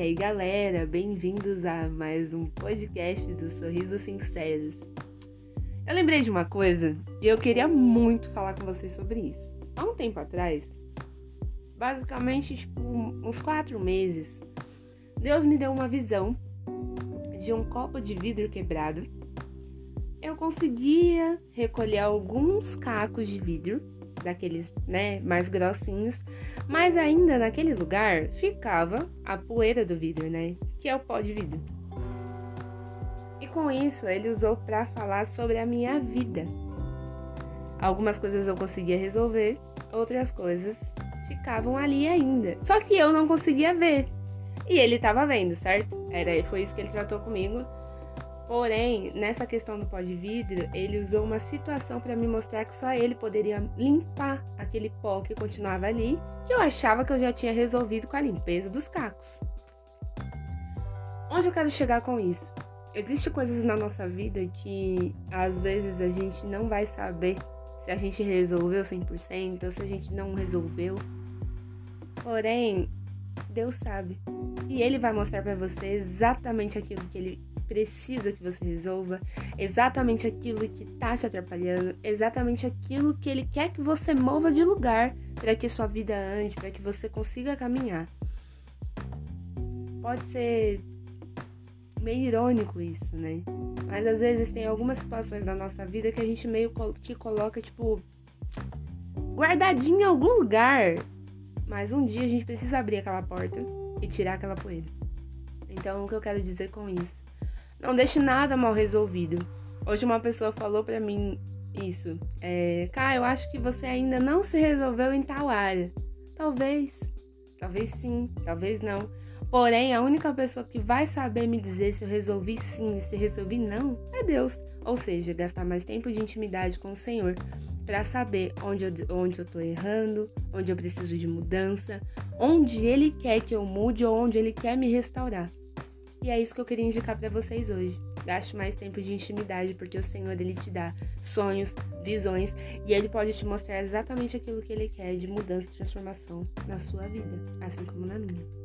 aí, galera, bem-vindos a mais um podcast dos Sorrisos Sinceros. Eu lembrei de uma coisa e eu queria muito falar com vocês sobre isso. Há um tempo atrás, basicamente, tipo, uns quatro meses, Deus me deu uma visão de um copo de vidro quebrado. Eu conseguia recolher alguns cacos de vidro daqueles, né, mais grossinhos, mas ainda naquele lugar ficava a poeira do vidro, né, que é o pó de vidro. E com isso ele usou para falar sobre a minha vida. Algumas coisas eu conseguia resolver, outras coisas ficavam ali ainda. Só que eu não conseguia ver. E ele estava vendo, certo? Era, foi isso que ele tratou comigo Porém, nessa questão do pó de vidro, ele usou uma situação para me mostrar que só ele poderia limpar aquele pó que continuava ali, que eu achava que eu já tinha resolvido com a limpeza dos cacos. Onde eu quero chegar com isso? Existem coisas na nossa vida que às vezes a gente não vai saber se a gente resolveu 100% ou se a gente não resolveu. Porém, Deus sabe. E ele vai mostrar para você exatamente aquilo que ele precisa que você resolva, exatamente aquilo que tá te atrapalhando, exatamente aquilo que ele quer que você mova de lugar para que sua vida ande, para que você consiga caminhar. Pode ser meio irônico isso, né? Mas às vezes tem algumas situações na nossa vida que a gente meio que coloca tipo guardadinho em algum lugar. Mas um dia a gente precisa abrir aquela porta e tirar aquela poeira. Então, o que eu quero dizer com isso? Não deixe nada mal resolvido. Hoje uma pessoa falou para mim isso. É, Cá, eu acho que você ainda não se resolveu em tal área. Talvez, talvez sim, talvez não. Porém, a única pessoa que vai saber me dizer se eu resolvi sim e se resolvi não é Deus. Ou seja, gastar mais tempo de intimidade com o Senhor para saber onde eu, onde eu tô errando, onde eu preciso de mudança, onde Ele quer que eu mude ou onde Ele quer me restaurar. E é isso que eu queria indicar para vocês hoje. Gaste mais tempo de intimidade, porque o Senhor ele te dá sonhos, visões e ele pode te mostrar exatamente aquilo que ele quer de mudança e transformação na sua vida, assim como na minha.